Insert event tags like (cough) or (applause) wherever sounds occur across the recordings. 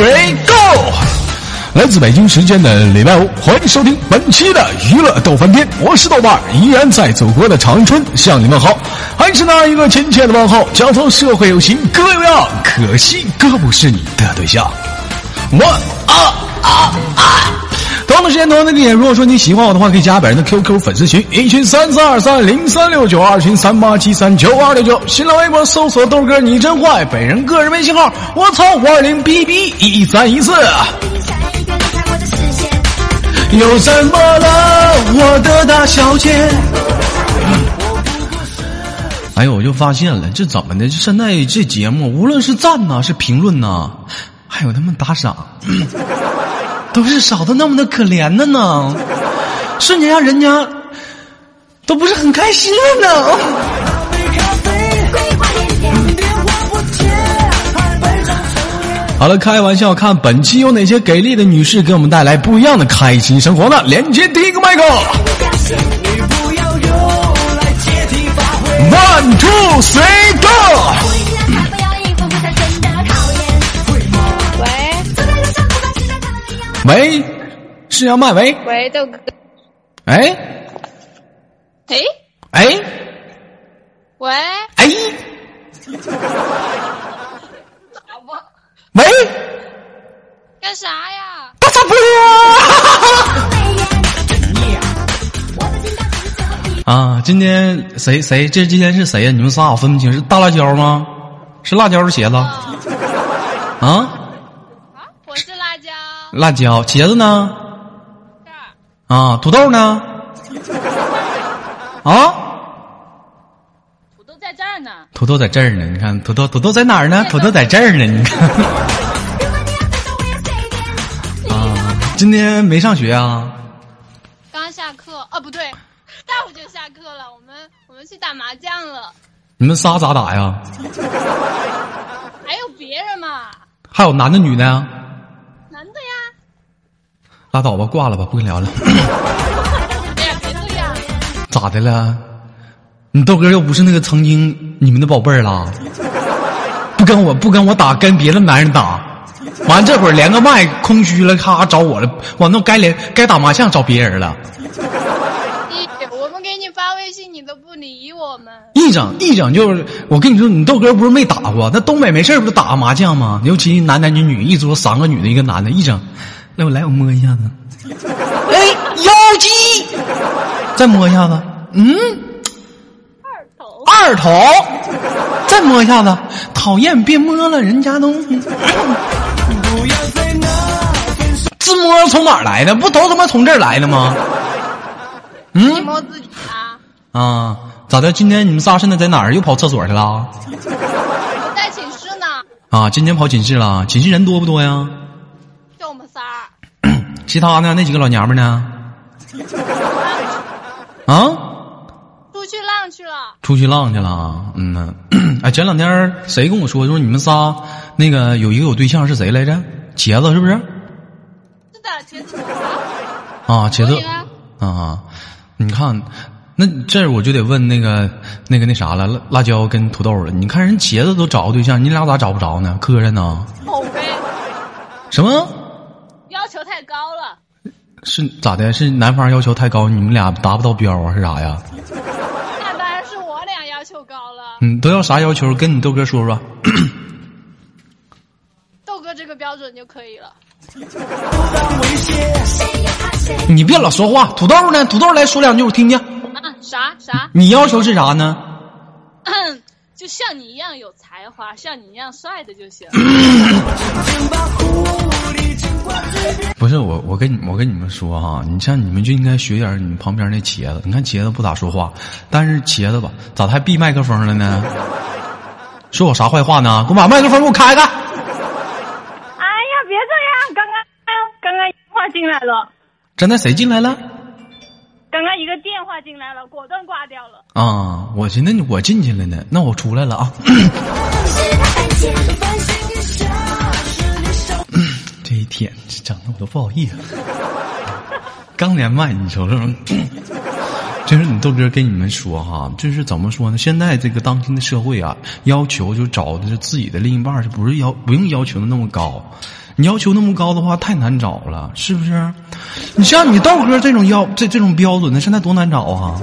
Three go！来自北京时间的礼拜五，欢迎收听本期的娱乐逗翻天，我是豆瓣，依然在祖国的长春向你问好，还是那一个亲切的问候，叫做社会有情哥有样，可惜哥不是你的对象。One 啊啊啊！同样的时间，同样的地点。如果说你喜欢我的话，可以加本人的 QQ 粉丝群，一群三三二三零三六九，二群三八七三九二六九。新浪微博搜索豆哥你真坏，本人个人微信号我操五二零 B B 一三一四。又怎么了，我的大小姐？哎呦，我就发现了，这怎么的？这现在这节目，无论是赞呐，是评论呐，还有他们打赏。都是少的那么的可怜的呢，瞬间让人家都不是很开心了呢。好了，开玩笑，看本期有哪些给力的女士给我们带来不一样的开心生活呢？连接第一个麦克，One two three go。喂，是要麦喂？喂，豆哥。哎，哎，哎，喂，哎，(laughs) 喂，干啥呀？大杂波啊！今天谁谁？这今天是谁呀？你们仨我分不清，是大辣椒吗？是辣椒的茄子啊？辣椒。茄子呢？这。啊，土豆呢？啊？土豆在这儿呢。土豆在这儿呢，你看土豆土豆在哪儿呢？土豆在这儿呢，你看。(laughs) 啊，今天没上学啊？刚下课，哦，不对，待会就下课了。我们我们去打麻将了。你们仨咋打呀？还有别人吗？还有男的女的呀？男的呀。拉倒吧，挂了吧，不跟聊了。咋的了？你豆哥又不是那个曾经你们的宝贝儿了，不跟我不跟我打，跟别的男人打，完这会儿连个麦空虚了，咔找我了，完那该连该打麻将找别人了。一，我们给你发微信，你都不理我们。一整一整就是，我跟你说，你豆哥不是没打过，那东北没事不是打麻将吗？尤其男男女女一桌三个女的，一个男的，一整，来我来我摸一下子，哎，妖姬，再摸一下子，嗯。二头。二头，再摸一下子，讨厌，别摸了，人家都。(laughs) 自摸从哪儿来的？不都他妈从这儿来的吗？你嗯摸自己啊？啊，咋的？今天你们仨现在在哪儿？又跑厕所去了？我在寝室呢，啊，今天跑寝室了？寝室人多不多呀？其他呢？那几个老娘们呢？啊？出去浪去了。出去浪去了，嗯呐，哎，前两天谁跟我说，说你们仨那个有一个有对象是谁来着？茄子是不是？是的，茄子。啊，茄子啊啊，你看，那这我就得问那个那个那啥了，辣辣椒跟土豆了。你看人茄子都找个对象，你俩咋找不着呢？磕碜呢？什么？要求太高了。是咋的？是男方要求太高，你们俩达不到标啊？是啥呀？那当然是我俩要求高了。嗯，都要啥要求？跟你豆哥说说。(clears throat) 豆哥这个标准就可以了。(laughs) 你别老说话。土豆呢？土豆来说两句，我听听。啊，啥啥？你要求是啥呢？(laughs) 就像你一样有才华，像你一样帅的就行。(laughs) 不是我，我跟你我跟你们说哈，你像你们就应该学点你们旁边那茄子。你看茄子不咋说话，但是茄子吧，咋还闭麦克风了呢？说我啥坏话呢？给我把麦克风给我开开。哎呀，别这样！刚刚刚刚电话进来了，真的谁进来了？刚刚一个电话进来了，果断挂掉了。啊，我寻思我进去了呢，那我出来了啊。这一天整的我都不好意思。刚连麦，你瞅瞅，就是你豆哥跟你们说哈，就是怎么说呢？现在这个当今的社会啊，要求就找的是自己的另一半，是不是要不用要求的那么高？你要求那么高的话，太难找了，是不是？你像你豆哥这种要这这种标准的，现在多难找啊！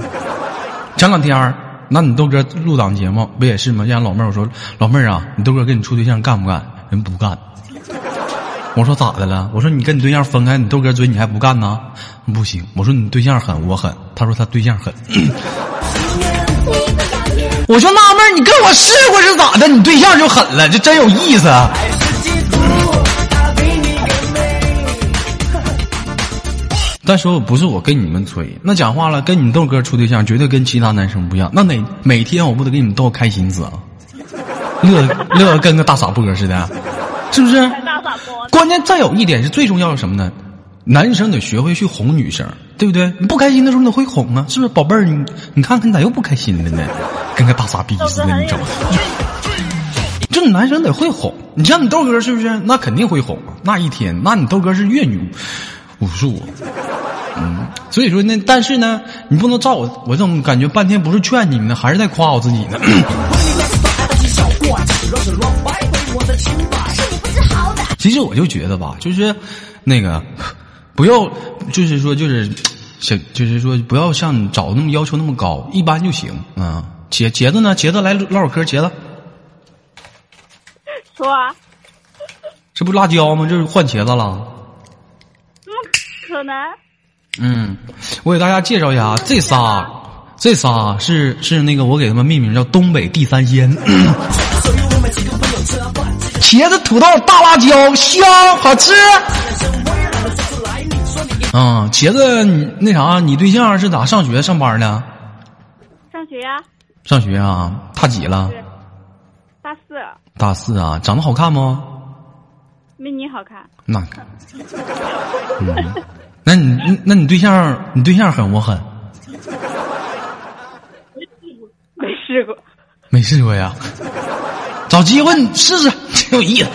前两天儿，那你豆哥录档节目不也是吗？让老妹儿我说，老妹儿啊，你豆哥跟你处对象干不干？人不干。我说咋的了？我说你跟你对象分开，你豆哥追你还不干呢？不行。我说你对象狠，我狠。他说他对象狠。(coughs) 我就纳闷，你跟我试过是咋的？你对象就狠了，这真有意思。但说不是我跟你们吹，那讲话了，跟你豆哥处对象绝对跟其他男生不一样。那哪每天我不得给你们逗开心死啊？乐乐跟个大傻波似的，是不是？大傻波。关键再有一点是最重要的什么呢？男生得学会去哄女生，对不对？你不开心的时候你得会哄啊，是不是？宝贝儿，你你看看你咋又不开心了呢？跟个大傻逼似的，你知道吗？这男生得会哄，你像你豆哥是不是？那肯定会哄。那一天，那你豆哥是阅女无数。嗯，所以说那，但是呢，你不能照我，我怎么感觉半天不是劝你们呢，还是在夸我自己呢？(clears throat) 其实我就觉得吧，就是那个不要，就是说，就是想，就是说，不要像你找那么要求那么高，一般就行啊。茄茄子呢？茄子来唠会嗑，茄子。说啊。这不辣椒吗？这是换茄子了。怎么可能？嗯，我给大家介绍一下，这仨，这仨是是那个我给他们命名叫东北地三鲜。(clears throat) 茄子、土豆、大辣椒，香好吃。嗯，茄子，你那啥，你对象是咋上学上班呢？上学呀。上学啊？大几了？大四。大四啊？长得好看吗？没你好看。那。嗯。(laughs) 那你那你对象你对象狠不狠？没试过，没试过呀。找机会你试试，挺有意思。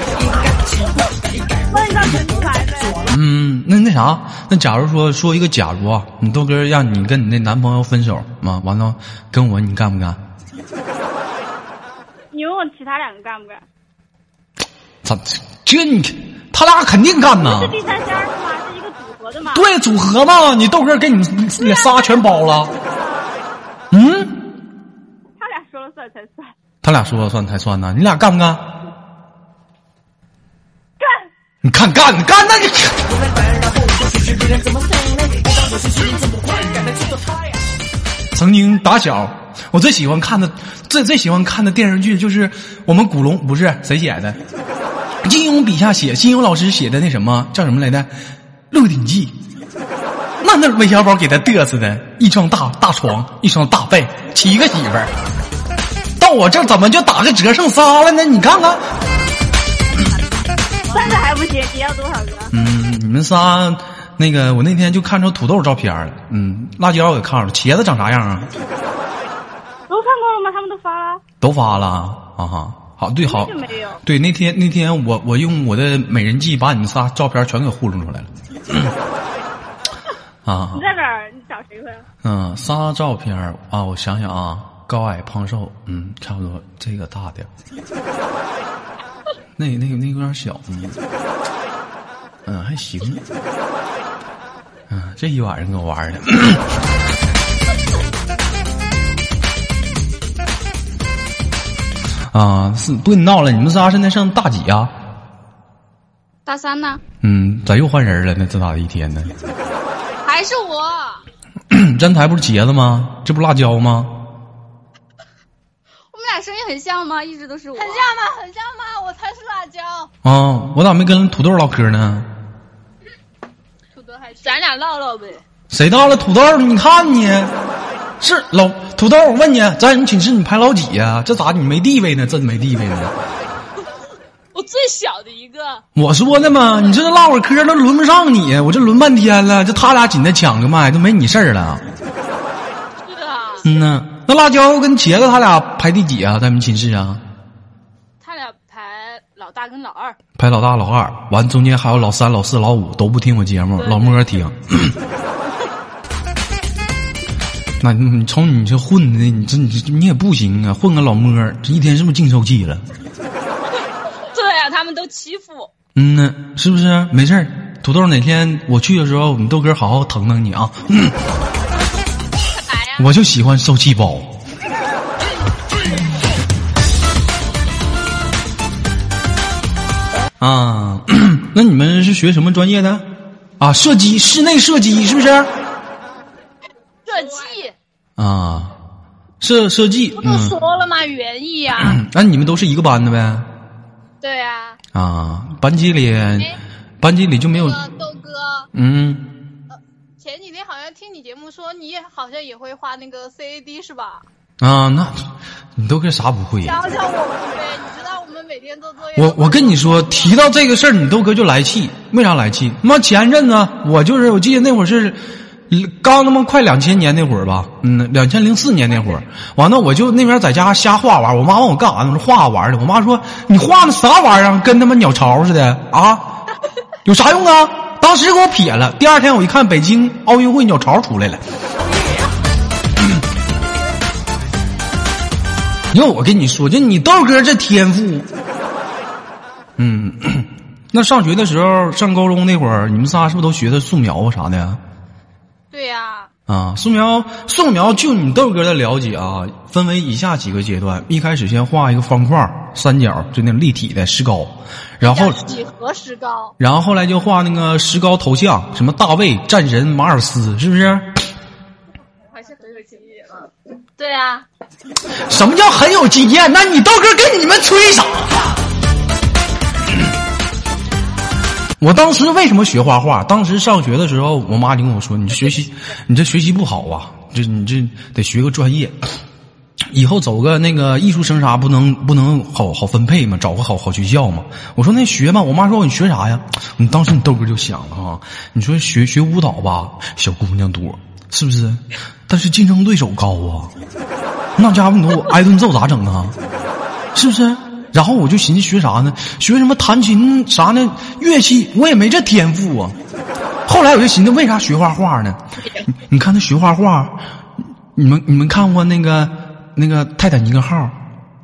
嗯，那那啥，那假如说说一个假如啊，你豆哥让你跟你那男朋友分手嘛，完了跟我你干不干？你问我其他两个干不干？咋这你他俩肯定干呐？是第三仙是吗？对，组合嘛，你豆哥给你你仨全包了。嗯，他俩说了算才算。他俩说了算才算呢，你俩干不干？干。你看干干那你。曾经打小，我最喜欢看的最最喜欢看的电视剧就是我们古龙不是谁写的？金庸笔下写，金庸老师写的那什么叫什么来着？《鹿鼎记》，那那韦小宝给他嘚瑟的，一张大大床，一双大被，七个媳妇儿，到我这怎么就打个折剩仨了呢？你看看，三个还不行，你要多少个？嗯，你们仨，那个我那天就看着土豆照片了，嗯，辣椒我也看了，茄子长啥样啊？都看过了吗？他们都发了？都发了啊哈。好对好，对那天那天我我用我的美人计把你们仨照片全给糊弄出来了。(coughs) 啊！你在哪儿？你找谁去？嗯，仨照片啊，我想想啊，高矮胖瘦，嗯，差不多。这个大点那那个那个有点小，嗯，嗯，还行。嗯，这一晚上给我玩的。啊，是不跟你闹了？你们仨现在上大几啊？大三呢。嗯，咋又换人了呢？这咋的一天呢？还是我。(clears throat) 站台不是茄子吗？这不辣椒吗？我们俩声音很像吗？一直都是我。很像吗？很像吗？我才是辣椒。啊，我咋没跟土豆唠嗑呢？土豆还咱俩唠唠呗。谁到了？土豆，你看你。是老土豆，我问你，在你寝室你排老几呀？这咋你没地位呢？真没地位呢？(laughs) 我最小的一个。我说的嘛，你这唠会嗑都轮不上你，我这轮半天了，这他俩紧着抢个麦，都没你事儿了。是啊。嗯呐，那辣椒跟茄子他俩排第几啊？在你们寝室啊？他俩排老大跟老二。排老大老二，完中间还有老三老四老五都不听我节目，老莫听。(laughs) 那你瞅你这混的，你这你这你也不行啊，混个老摸，这一天是不是净受气了？对啊，他们都欺负我。嗯呢，是不是？没事儿，土豆哪天我去的时候，你豆哥好好疼疼你啊。我就喜欢受气包。啊，那你们是学什么专业的？啊，射击，室内射击是不是？射击啊，设设计，不都嗯，说了吗？园艺呀、(clears throat) 那你们都是一个班的呗？对呀、啊，班级里，班级里就没有那，个豆哥，嗯，前几天好像听你节目说你也好像也会画那个 CAD 是吧？啊，那你都跟啥不会呀？教教我们呗，你知道我们每天做作业。我我跟你说，提到这个事儿，你豆哥就来气。为啥来气？妈前阵子我就是，我记得那会儿是刚他妈快两千年那会儿吧，嗯，两千零四年那会儿，完了我就那边在家瞎画玩我妈问我干啥呢？我说画玩的。我妈说你画那啥玩意儿，跟他妈鸟巢似的啊，有啥用啊？当时给我撇了。第二天我一看，北京奥运会鸟巢出来了。要我跟你说，就你豆哥这天赋，嗯，(clears throat) 那上学的时候，上高中那会儿，你们仨是不是都学的素描啊啥的呀？对呀、啊，素描，素描，就你豆哥的了解啊，分为以下几个阶段。一开始先画一个方块、三角，就那种立体的石膏，然后，几何石膏，然后后来就画那个石膏头像，什么大卫、战神、马尔斯，是不是？还是很有经验啊。对啊，什么叫很有经验？那你豆哥跟你们吹啥？我当时为什么学画画？当时上学的时候，我妈就跟我说：“你学习，你这学习不好啊，这你这得学个专业，以后走个那个艺术生啥，不能不能好好分配嘛，找个好好学校嘛。”我说：“那学吧。”我妈说：“你学啥呀？”你当时你豆哥就想了哈，你说学学舞蹈吧，小姑娘多，是不是？但是竞争对手高啊。那家伙你说我挨顿揍咋整啊？是不是？然后我就寻思学啥呢？学什么弹琴啥呢？乐器我也没这天赋啊。后来我就寻思，为啥学画画呢？你你看他学画画，你们你们看过那个那个泰坦尼克号？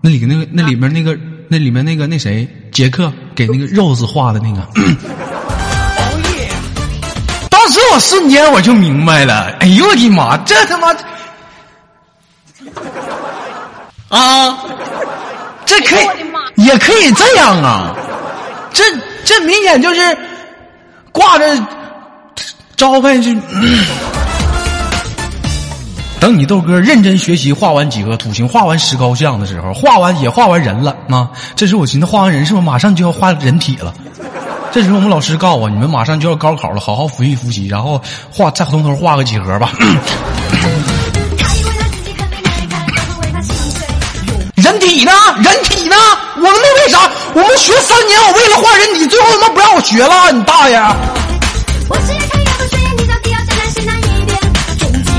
那里那个那里面那个那里面那个那谁杰克给那个 Rose 画的那个。当时我瞬间我就明白了，哎呦我的妈，这他妈啊，这可以也可以这样啊，这这明显就是挂着招牌就。(coughs) 等你豆哥认真学习，画完几何图形，画完石膏像的时候，画完也画完人了啊！这时候我寻思，画完人是不是马上就要画人体了？这时候我们老师告诉我，你们马上就要高考了，好好复习复习，然后画再从头画个几何吧。人体呢？人体呢？我们那为啥？我们学三年，我为了画人体，最后他妈不让我学了，你大爷！我只要看要不学，你到底要站在是哪一边？中间，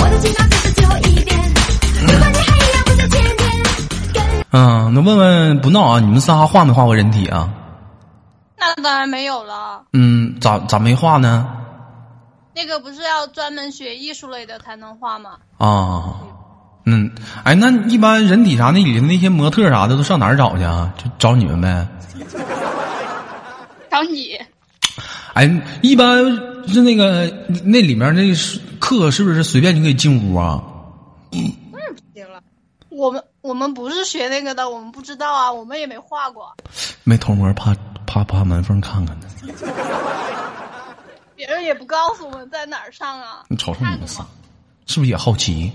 我的情感只是最后一遍。如果你还一样不在前面，跟嗯，那问问不闹啊，你们仨画没画过人体啊？那当然没有了。嗯，咋咋没画呢？那个不是要专门学艺术类的才能画吗？啊，嗯，哎，那一般人体啥那里的那些模特啥的都上哪儿找去啊？就找你们呗。(laughs) 找你，哎，一般是那个那里面那是课是不是随便就可以进屋啊？当然不行了。我们我们不是学那个的，我们不知道啊，我们也没画过，没偷摸怕怕怕门缝看看呢。别人也不告诉我们在哪儿上啊。你瞅瞅你们仨是不是也好奇？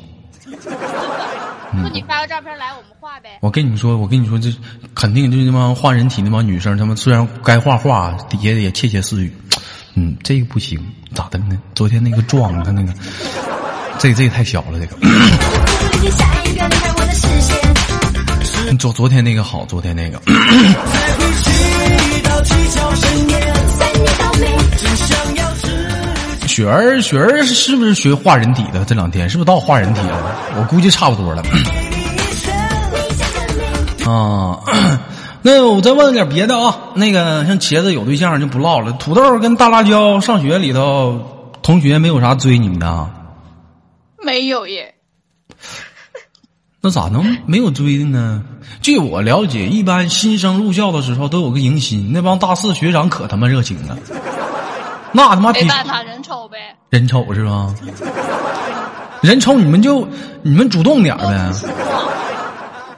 说你发个照片来，我们画呗。我跟你们说，我跟你说，这肯定就是那帮画人体那帮女生，她们虽然该画画，底下也窃窃私语。嗯，这个不行，咋的呢？昨天那个壮，你看那个，这这个太小了，这个。已经下一个离开我的视线。昨昨天那个好，昨天那个。雪儿，雪儿是不是学画人体的？这两天是不是到画人体了？我估计差不多了。啊，那我再问点别的啊。那个像茄子有对象就不唠了。土豆跟大辣椒上学里头，同学没有啥追你们的没有耶。那咋能没有追的呢？据我了解，一般新生入校的时候都有个迎新，那帮大四学长可他妈热情了，那他妈没办法，人丑呗。人丑是吧？人丑你们就你们主动点呗，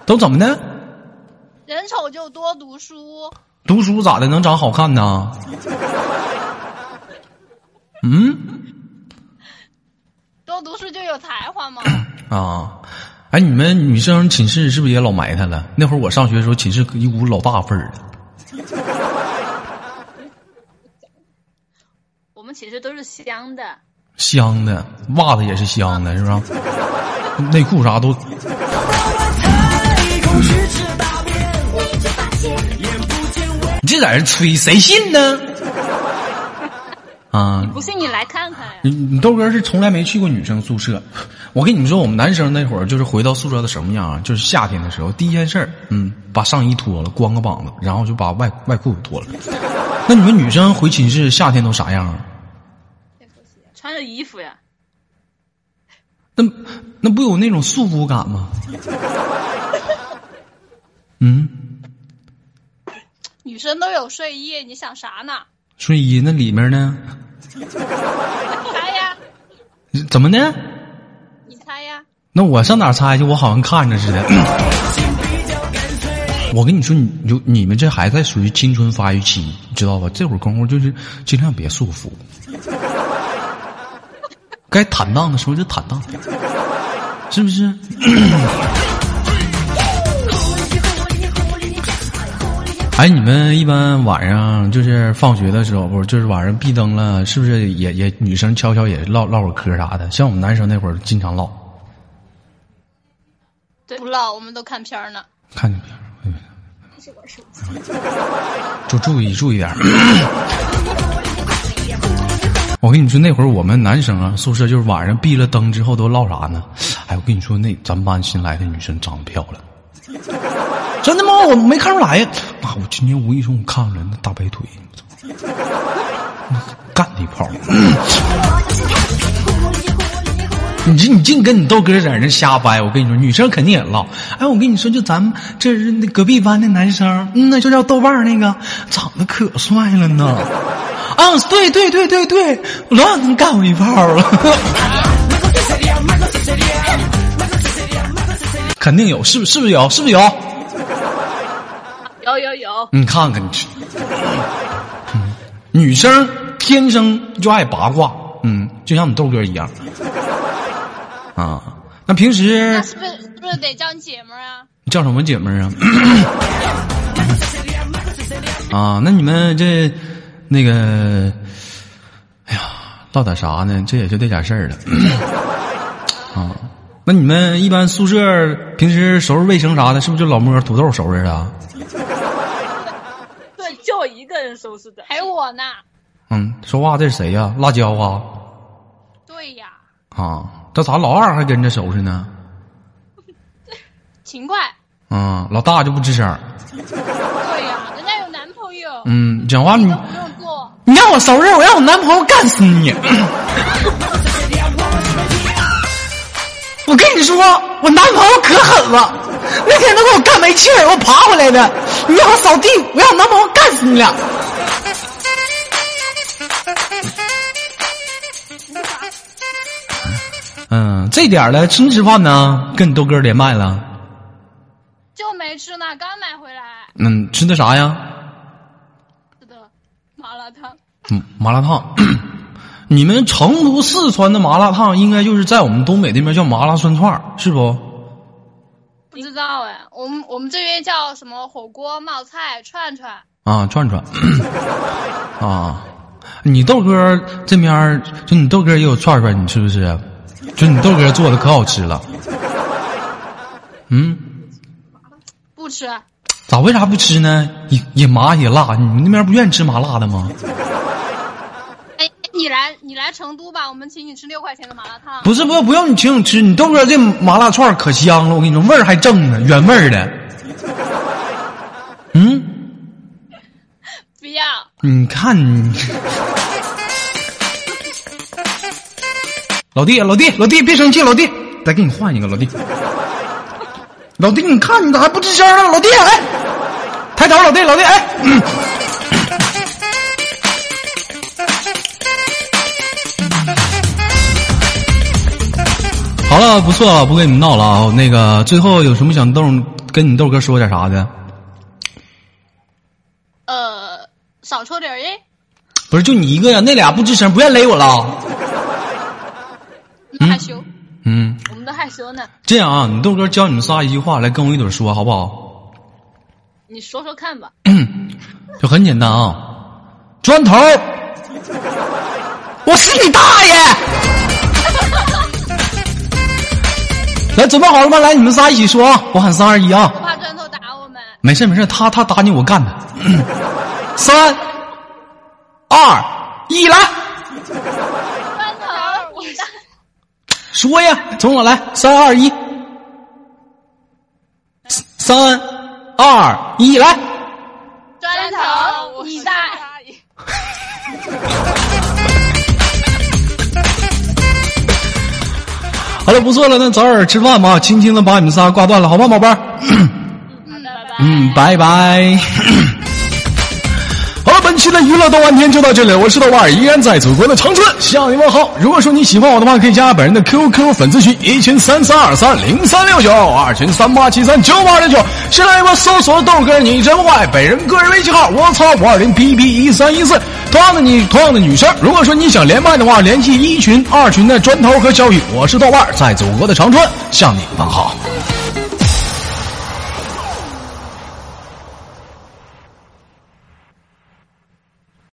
都怎么的？人丑就多读书，读书咋的能长好看呢？嗯多读书就有才华吗。啊，哎，你们女生寝室是不是也老埋汰了？那会儿我上学的时候，寝室一股老大味儿的。们寝室都是香的，香的，袜子也是香的，是吧？(laughs) 内裤啥都。你这在这吹，谁信呢？啊，不信你来看看呀。你你豆哥是从来没去过女生宿舍。我跟你们说，我们男生那会儿就是回到宿舍的什么样啊？就是夏天的时候，第一件事儿，嗯，把上衣脱了，光个膀子，然后就把外外裤脱了。那你们女生回寝室夏天都啥样啊？穿着衣服呀，那那不有那种束缚感吗？(laughs) 嗯，女生都有睡衣，你想啥呢？睡衣那里面呢？猜呀，怎么的？你猜呀。那我上哪猜去？我好像看着似的。(clears throat) 我跟你说，你就你们这还在属于青春发育期，你知道吧？这会儿功夫就是尽量别束缚，该坦荡的时候就坦荡，是不是？(coughs) 哎，你们一般晚上就是放学的时候，不是就是晚上闭灯了，是不是也也女生悄悄也唠唠会嗑啥的？像我们男生那会儿经常唠，对，不唠，我们都看片儿呢。看见没有？嗯就 (laughs) 注意注意点儿。我跟你说，那会儿我们男生啊，宿舍就是晚上闭了灯之后都唠啥呢？哎，我跟你说，那咱们班新来的女生长得漂亮，真的吗？我没看出来呀。妈，我今天无意中我看着人那大白腿，干的一炮！你这你净跟你豆哥在那瞎掰，我跟你说，女生肯定也唠。哎，我跟你说，就咱们这是那隔壁班的男生，嗯，那就叫豆瓣那个，长得可帅了呢。啊，对对对对对，老想能干我一炮了。(laughs) 肯定有，是不是？不是有？是不是有？有有有，你看看你女生天生就爱八卦，嗯，就像你豆哥一样。啊，那平时那是不是是不是得叫你姐们儿啊？叫什么姐们儿啊？(coughs) 啊，那你们这那个，哎呀，唠点啥呢？这也就这点事儿了。(coughs) 啊，那你们一般宿舍平时收拾卫生啥的，是不是就老摸土豆收拾啊？(laughs) 对，就我一个人收拾的，还有我呢。嗯，说话这是谁呀、辣椒啊？对呀，啊，这咋老二还跟着收拾呢？(laughs) 勤快。啊，老大就不吱声。对呀，人家有男朋友，嗯，讲话你都不用做。你让我收拾，我让我男朋友干死你！我跟你说，我男朋友可狠了，那天都给我干没气儿，我爬回来的。你让我扫地，我让我男朋友干死你俩！嗯，这点儿了，吃没吃饭呢？跟你豆哥连麦了。就没吃呢，刚买回来。嗯，吃的啥呀？麻辣烫。嗯，麻辣烫。你们成都、四川的麻辣烫，应该就是在我们东北那边叫麻辣涮串，是不？不知道哎，我们我们这边叫什么火锅、冒菜、串串。啊，串串。啊，你豆哥这边就你豆哥也有串串，你吃不吃？就你豆哥做的可好吃了。嗯，不吃，咋为啥不吃呢？也也麻也辣，你们那边不愿意吃麻辣的吗？哎，你来你来成都吧，我们请你吃六块钱的麻辣烫。不是，不不用你请我吃，你豆哥这麻辣串可香了，我跟你说，味儿还正呢，原味儿的。嗯，(laughs) 不要，你看你，老弟，老弟，老弟，别生气，老弟，再给你换一个，老弟。老弟，你看你咋还不吱声呢？老弟，哎，抬头，老弟，老弟，哎，嗯好了，不错了，不跟你们闹了啊。那个，最后有什么想豆跟你豆哥说点啥的？呃，少抽点儿耶。不是，就你一个呀？那俩不吱声，不愿勒我了？那害羞，嗯，我们都害羞呢。这样啊，你豆哥教你们仨一句话，来跟我一起说，好不好？你说说看吧。(clears throat) 就很简单啊，砖头，我是你大爷！来，准备好了吗？来，你们仨一起说啊！我喊三二一啊！我怕砖头打我们。没事没事，他他打你，我干他。(laughs) 三二一，来砖头，你大。说呀，从我来，三二一，三二一，来。砖头，你大。(laughs) 好了，不错了，那早点吃饭吧，轻轻的把你们仨挂断了，好吧，宝贝儿。嗯，拜拜。的娱乐豆瓣天就到这里，我是豆瓣，依然在祖国的长春向你问好。如果说你喜欢我的话，可以加本人的 QQ 粉丝群，一群三三二三零三六九，二群三八七三九八六九。新浪微博搜索豆哥你真坏，本人个人微信号我操五二零 pb 一三一四。同样的你，同样的女生，如果说你想连麦的话，联系一群、二群的砖头和小雨，我是豆瓣，在祖国的长春向你问好。